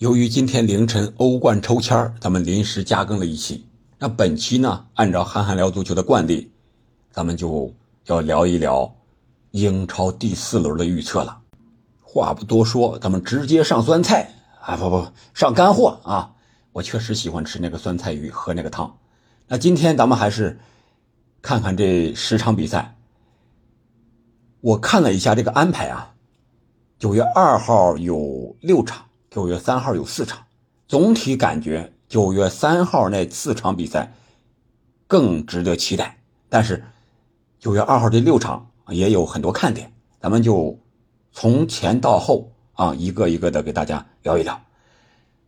由于今天凌晨欧冠抽签咱们临时加更了一期。那本期呢，按照憨憨聊足球的惯例，咱们就要聊一聊英超第四轮的预测了。话不多说，咱们直接上酸菜啊！不不，上干货啊！我确实喜欢吃那个酸菜鱼，喝那个汤。那今天咱们还是看看这十场比赛。我看了一下这个安排啊，九月二号有六场。九月三号有四场，总体感觉九月三号那四场比赛更值得期待。但是九月二号这六场也有很多看点，咱们就从前到后啊一个一个的给大家聊一聊。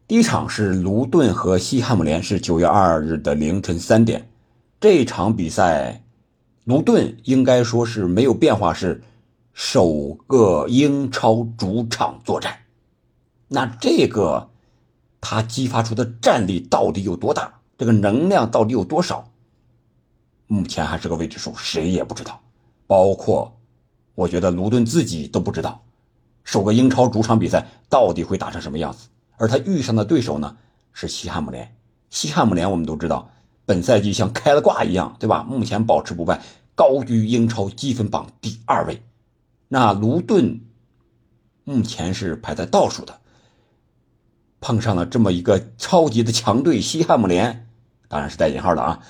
第一场是卢顿和西汉姆联，是九月二日的凌晨三点。这场比赛，卢顿应该说是没有变化，是首个英超主场作战。那这个，他激发出的战力到底有多大？这个能量到底有多少？目前还是个未知数，谁也不知道。包括，我觉得卢顿自己都不知道，首个英超主场比赛到底会打成什么样子。而他遇上的对手呢，是西汉姆联。西汉姆联我们都知道，本赛季像开了挂一样，对吧？目前保持不败，高居英超积分榜第二位。那卢顿目前是排在倒数的。碰上了这么一个超级的强队西汉姆联，当然是带引号的啊，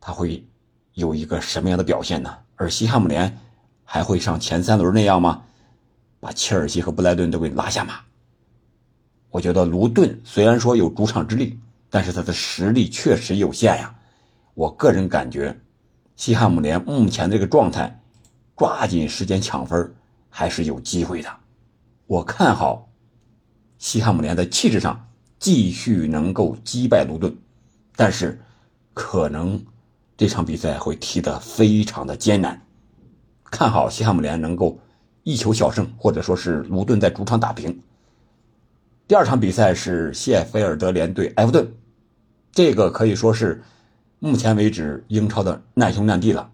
他会有一个什么样的表现呢？而西汉姆联还会像前三轮那样吗？把切尔西和布莱顿都给拉下马？我觉得卢顿虽然说有主场之力，但是他的实力确实有限呀。我个人感觉，西汉姆联目前这个状态，抓紧时间抢分还是有机会的。我看好。西汉姆联在气质上继续能够击败卢顿，但是可能这场比赛会踢得非常的艰难。看好西汉姆联能够一球小胜，或者说是卢顿在主场打平。第二场比赛是谢菲尔德联对埃弗顿，这个可以说是目前为止英超的难兄难弟了。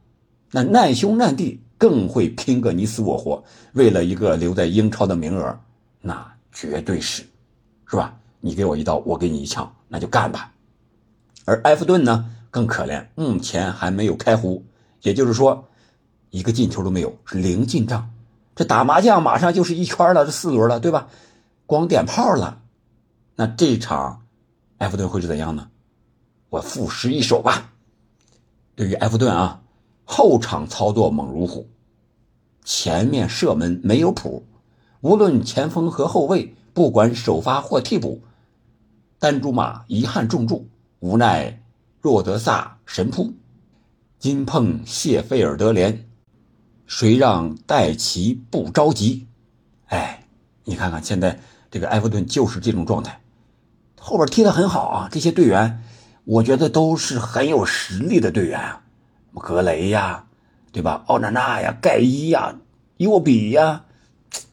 那难兄难弟更会拼个你死我活，为了一个留在英超的名额，那。绝对是，是吧？你给我一刀，我给你一枪，那就干吧。而埃弗顿呢，更可怜，目前还没有开胡，也就是说，一个进球都没有，是零进账。这打麻将马上就是一圈了，这四轮了，对吧？光点炮了。那这场埃弗顿会是怎样呢？我赋诗一首吧。对于埃弗顿啊，后场操作猛如虎，前面射门没有谱。无论前锋和后卫，不管首发或替补，丹朱马遗憾重注，无奈若德萨神扑，金碰谢菲尔德联，谁让戴奇不着急？哎，你看看现在这个埃弗顿就是这种状态，后边踢得很好啊，这些队员我觉得都是很有实力的队员啊，格雷呀，对吧？奥纳纳呀，盖伊呀，伊沃比呀。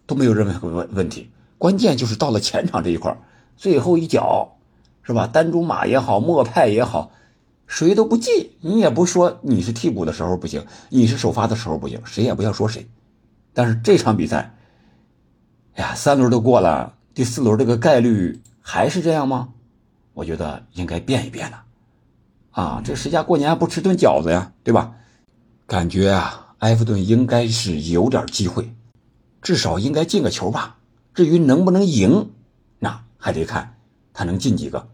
都没有任何问问题，关键就是到了前场这一块最后一脚，是吧？丹朱马也好，莫派也好，谁都不进，你也不说你是替补的时候不行，你是首发的时候不行，谁也不要说谁。但是这场比赛，哎呀，三轮都过了，第四轮这个概率还是这样吗？我觉得应该变一变了。啊，这谁家过年不吃顿饺子呀？对吧？感觉啊，埃弗顿应该是有点机会。至少应该进个球吧。至于能不能赢，那还得看他能进几个。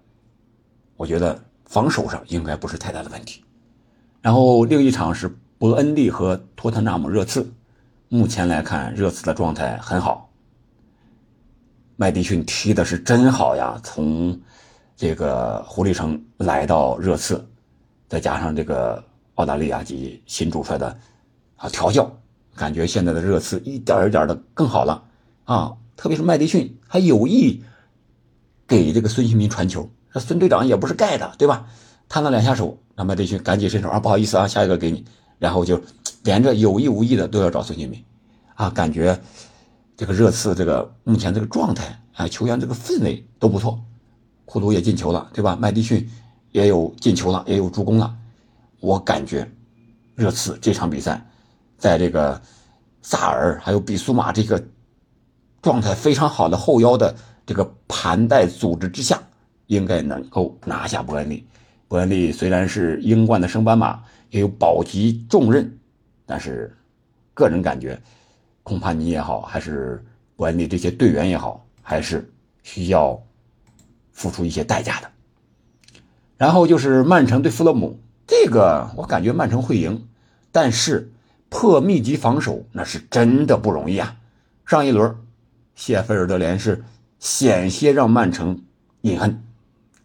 我觉得防守上应该不是太大的问题。然后另一场是伯恩利和托特纳姆热刺。目前来看，热刺的状态很好。麦迪逊踢的是真好呀！从这个狐狸城来到热刺，再加上这个澳大利亚籍新主帅的啊调教。感觉现在的热刺一点一点的更好了啊！特别是麦迪逊还有意给这个孙兴民传球，这孙队长也不是盖的，对吧？摊了两下手，让麦迪逊赶紧伸手啊，不好意思啊，下一个给你，然后就连着有意无意的都要找孙兴民啊！感觉这个热刺这个目前这个状态啊，球员这个氛围都不错，库卢也进球了，对吧？麦迪逊也有进球了，也有助攻了，我感觉热刺这场比赛。在这个萨尔还有比苏马这个状态非常好的后腰的这个盘带组织之下，应该能够拿下伯恩利。伯恩利虽然是英冠的升班马，也有保级重任，但是个人感觉，恐怕你也好，还是伯恩利这些队员也好，还是需要付出一些代价的。然后就是曼城对富勒姆，这个我感觉曼城会赢，但是破密集防守那是真的不容易啊。上一轮，谢菲尔德联是险些让曼城饮恨，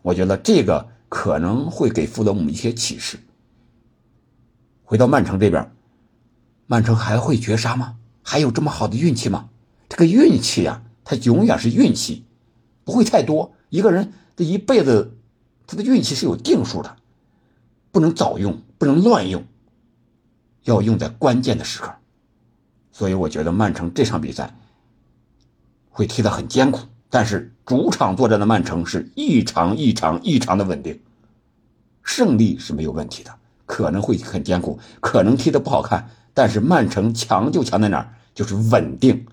我觉得这个可能会给富勒姆一些启示。回到曼城这边，曼城还会绝杀吗？还有这么好的运气吗？这个运气呀，它永远是运气，不会太多。一个人这一辈子。他的运气是有定数的，不能早用，不能乱用，要用在关键的时刻。所以我觉得曼城这场比赛会踢得很艰苦，但是主场作战的曼城是异常异常异常的稳定，胜利是没有问题的。可能会很艰苦，可能踢得不好看，但是曼城强就强在哪儿？就是稳定。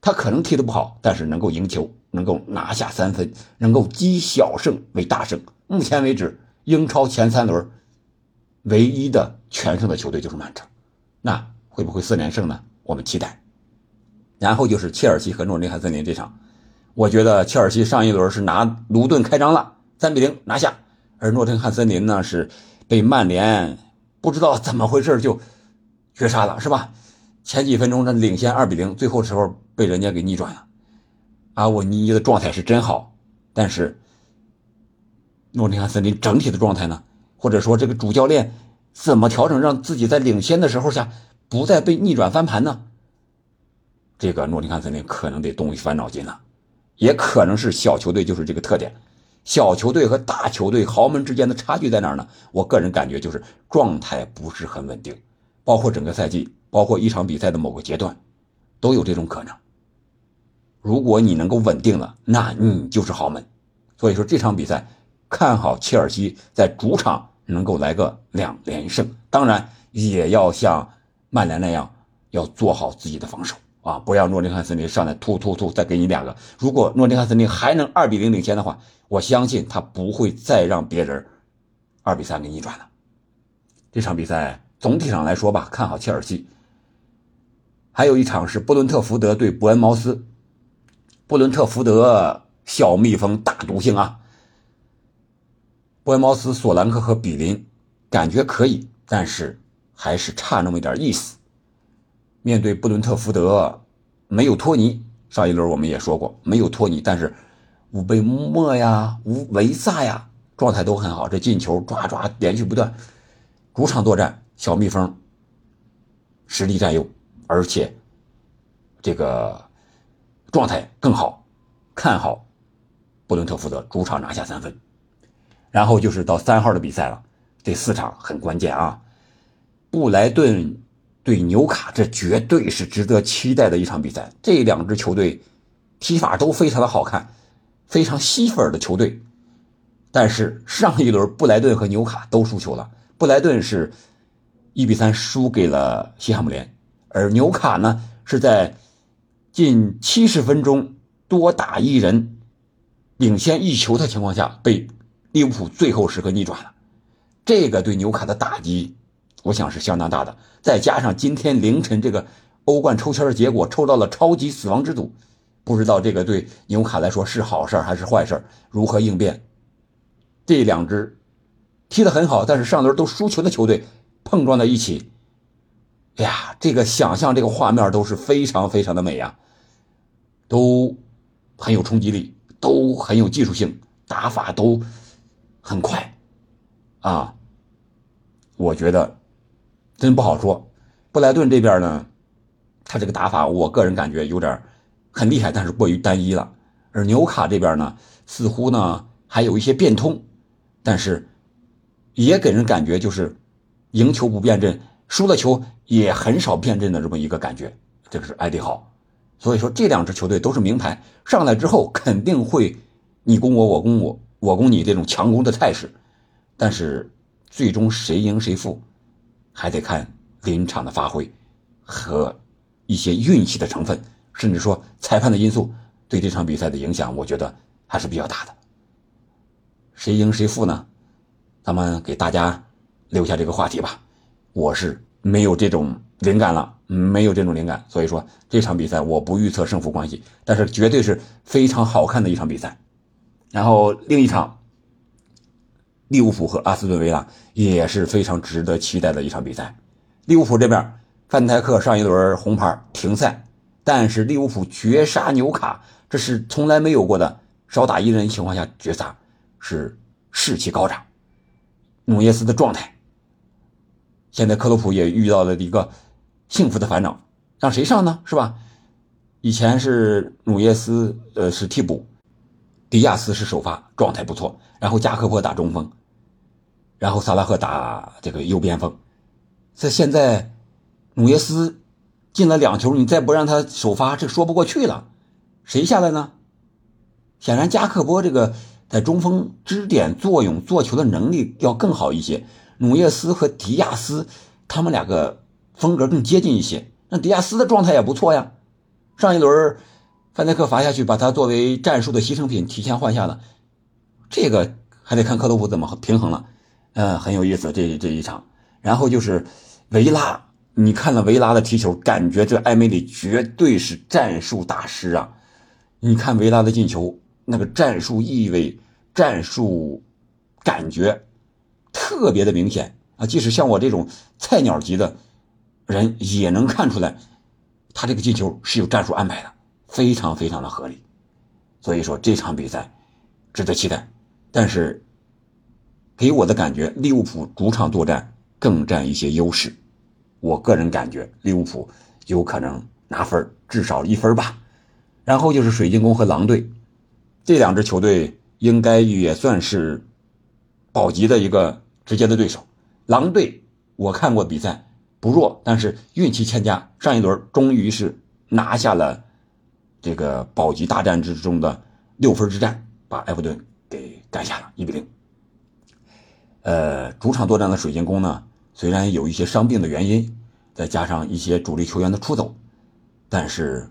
他可能踢得不好，但是能够赢球。能够拿下三分，能够积小胜为大胜。目前为止，英超前三轮唯一的全胜的球队就是曼城，那会不会四连胜呢？我们期待。然后就是切尔西和诺丁汉森林这场，我觉得切尔西上一轮是拿卢顿开张了，三比零拿下，而诺丁汉森林呢是被曼联不知道怎么回事就绝杀了，是吧？前几分钟呢领先二比零，最后时候被人家给逆转了。阿沃尼的状态是真好，但是诺丁汉森林整体的状态呢？或者说这个主教练怎么调整，让自己在领先的时候下不再被逆转翻盘呢？这个诺丁汉森林可能得动一番脑筋了，也可能是小球队就是这个特点，小球队和大球队豪门之间的差距在哪儿呢？我个人感觉就是状态不是很稳定，包括整个赛季，包括一场比赛的某个阶段，都有这种可能。如果你能够稳定了，那你就是豪门。所以说这场比赛，看好切尔西在主场能够来个两连胜。当然也要像曼联那样，要做好自己的防守啊，不要诺丁汉森林上来突突突再给你两个。如果诺丁汉森林还能二比零领先的话，我相信他不会再让别人二比三给逆转了。这场比赛总体上来说吧，看好切尔西。还有一场是布伦特福德对伯恩茅斯。布伦特福德小蜜蜂大毒性啊！波恩茅斯、索兰克和比林感觉可以，但是还是差那么一点意思。面对布伦特福德，没有托尼，上一轮我们也说过没有托尼，但是乌贝莫呀、乌维萨呀状态都很好，这进球抓抓连续不断。主场作战，小蜜蜂实力占优，而且这个。状态更好，看好布伦特福德主场拿下三分，然后就是到三号的比赛了。这四场很关键啊！布莱顿对纽卡，这绝对是值得期待的一场比赛。这两支球队踢法都非常的好看，非常吸粉的球队。但是上一轮布莱顿和纽卡都输球了，布莱顿是一比三输给了西汉姆联，而纽卡呢是在。近七十分钟多打一人，领先一球的情况下，被利物浦最后时刻逆转了。这个对纽卡的打击，我想是相当大的。再加上今天凌晨这个欧冠抽签的结果，抽到了超级死亡之组，不知道这个对纽卡来说是好事还是坏事如何应变？这两支踢得很好，但是上轮都输球的球队碰撞在一起。哎呀，这个想象这个画面都是非常非常的美呀，都很有冲击力，都很有技术性，打法都很快啊。我觉得真不好说。布莱顿这边呢，他这个打法，我个人感觉有点很厉害，但是过于单一了。而纽卡这边呢，似乎呢还有一些变通，但是也给人感觉就是赢球不变阵。输了球也很少变阵的这么一个感觉，这个是艾迪豪，所以说这两支球队都是名牌，上来之后肯定会你攻我，我攻我，我攻你这种强攻的态势，但是最终谁赢谁负，还得看临场的发挥和一些运气的成分，甚至说裁判的因素对这场比赛的影响，我觉得还是比较大的。谁赢谁负呢？咱们给大家留下这个话题吧。我是没有这种灵感了，没有这种灵感，所以说这场比赛我不预测胜负关系，但是绝对是非常好看的一场比赛。然后另一场，利物浦和阿斯顿维拉也是非常值得期待的一场比赛。利物浦这边，范戴克上一轮红牌停赛，但是利物浦绝杀纽卡，这是从来没有过的，少打一人情况下绝杀，是士气高涨。努涅斯的状态，现在克洛普也遇到了一个幸福的烦恼，让谁上呢？是吧？以前是努涅斯，呃，是替补，迪亚斯是首发，状态不错。然后加克波打中锋，然后萨拉赫打这个右边锋。这现在努耶斯进了两球，你再不让他首发，这说不过去了。谁下来呢？显然加克波这个。在中锋支点作用、做球的能力要更好一些。努耶斯和迪亚斯，他们两个风格更接近一些。那迪亚斯的状态也不错呀。上一轮范戴克罚下去，把他作为战术的牺牲品提前换下了。这个还得看克洛普怎么平衡了。嗯，很有意思这这一场。然后就是维拉，你看了维拉的踢球，感觉这埃梅里绝对是战术大师啊。你看维拉的进球。那个战术意味、战术感觉特别的明显啊！即使像我这种菜鸟级的人也能看出来，他这个进球是有战术安排的，非常非常的合理。所以说这场比赛值得期待。但是给我的感觉，利物浦主场作战更占一些优势。我个人感觉利物浦有可能拿分，至少一分吧。然后就是水晶宫和狼队。这两支球队应该也算是保级的一个直接的对手。狼队我看过比赛不弱，但是运气欠佳，上一轮终于是拿下了这个保级大战之中的六分之战，把埃弗顿给干下了一比零。呃，主场作战的水晶宫呢，虽然有一些伤病的原因，再加上一些主力球员的出走，但是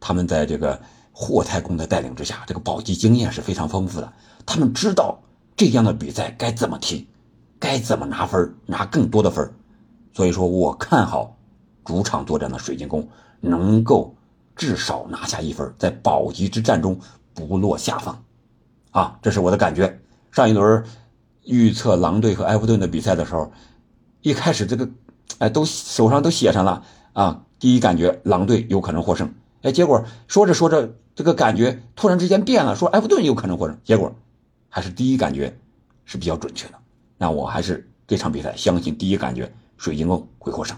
他们在这个。霍太公的带领之下，这个保级经验是非常丰富的。他们知道这样的比赛该怎么踢，该怎么拿分，拿更多的分。所以说我看好主场作战的水晶宫能够至少拿下一分，在保级之战中不落下风。啊，这是我的感觉。上一轮预测狼队和埃弗顿的比赛的时候，一开始这个哎都手上都写上了啊，第一感觉狼队有可能获胜。哎，结果说着说着。这个感觉突然之间变了，说埃弗顿有可能获胜，结果还是第一感觉是比较准确的。那我还是这场比赛相信第一感觉水晶宫会获胜。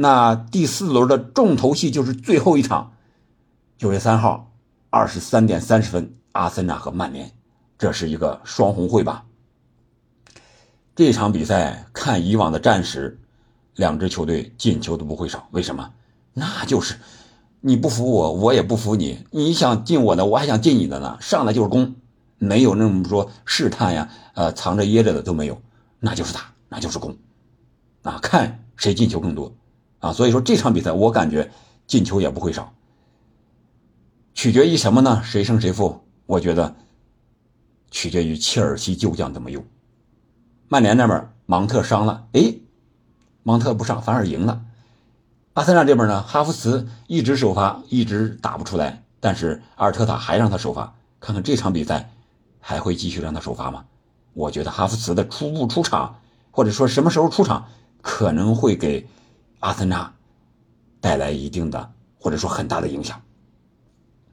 那第四轮的重头戏就是最后一场，九月三号二十三点三十分，阿森纳和曼联，这是一个双红会吧？这场比赛看以往的战史，两支球队进球都不会少，为什么？那就是。你不服我，我也不服你。你想进我的，我还想进你的呢。上来就是攻，没有那么说试探呀，呃，藏着掖着的都没有，那就是打，那就是攻，啊，看谁进球更多，啊，所以说这场比赛我感觉进球也不会少。取决于什么呢？谁胜谁负？我觉得取决于切尔西旧将怎么用。曼联那边芒特伤了，哎，芒特不上反而赢了。阿森纳这边呢，哈弗茨一直首发，一直打不出来，但是阿尔特塔还让他首发，看看这场比赛还会继续让他首发吗？我觉得哈弗茨的初步出场，或者说什么时候出场，可能会给阿森纳带来一定的或者说很大的影响。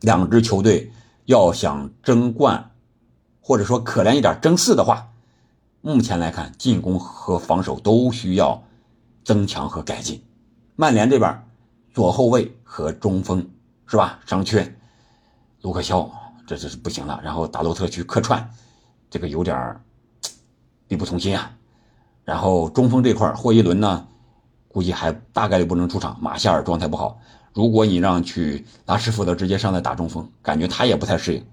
两支球队要想争冠，或者说可怜一点争四的话，目前来看，进攻和防守都需要增强和改进。曼联这边，左后卫和中锋是吧？伤缺，卢克肖这这是不行了。然后达洛特去客串，这个有点 力不从心啊。然后中锋这块霍伊伦呢，估计还大概率不能出场。马夏尔状态不好，如果你让去拉什福德直接上来打中锋，感觉他也不太适应。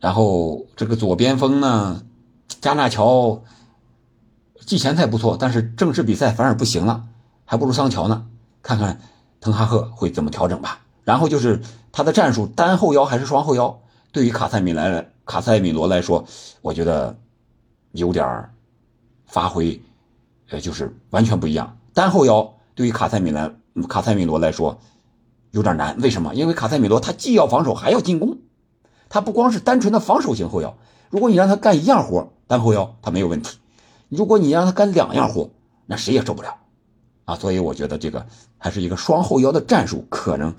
然后这个左边锋呢，加纳乔季前赛不错，但是正式比赛反而不行了，还不如桑乔呢。看看滕哈赫会怎么调整吧。然后就是他的战术单后腰还是双后腰？对于卡塞米来卡塞米罗来说，我觉得有点发挥，呃，就是完全不一样。单后腰对于卡塞米兰卡塞米罗来说有点难，为什么？因为卡塞米罗他既要防守还要进攻，他不光是单纯的防守型后腰。如果你让他干一样活，单后腰他没有问题；如果你让他干两样活，那谁也受不了啊。所以我觉得这个还是一个双后腰的战术，可能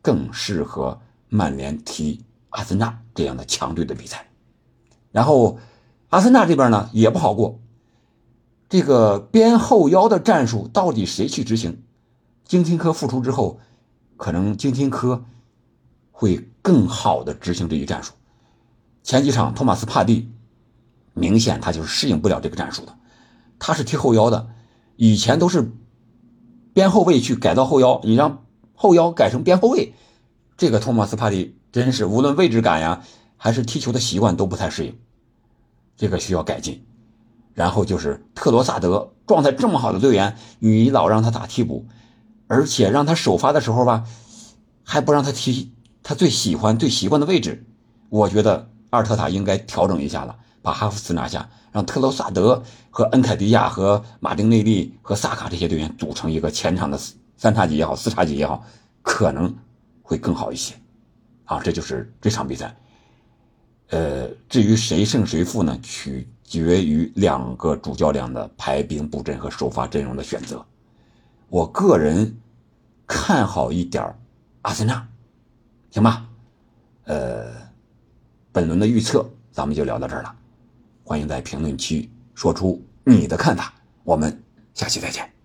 更适合曼联踢阿森纳这样的强队的比赛。然后，阿森纳这边呢也不好过，这个边后腰的战术到底谁去执行？京廷科复出之后，可能京廷科会更好的执行这一战术。前几场托马斯帕蒂明显他就是适应不了这个战术的，他是踢后腰的，以前都是边后卫去改造后腰，你让后腰改成边后卫，这个托马斯帕蒂真是无论位置感呀，还是踢球的习惯都不太适应，这个需要改进。然后就是特罗萨德状态这么好的队员，你老让他打替补，而且让他首发的时候吧，还不让他踢他最喜欢最习惯的位置，我觉得。阿尔特塔应该调整一下了，把哈弗茨拿下，让特罗萨德和恩凯迪亚和马丁内利和萨卡这些队员组成一个前场的三叉戟也好，四叉戟也好，可能会更好一些。啊，这就是这场比赛。呃，至于谁胜谁负呢？取决于两个主教练的排兵布阵和首发阵容的选择。我个人看好一点阿森纳，行吧？呃。本轮的预测，咱们就聊到这儿了。欢迎在评论区说出你的看法，我们下期再见。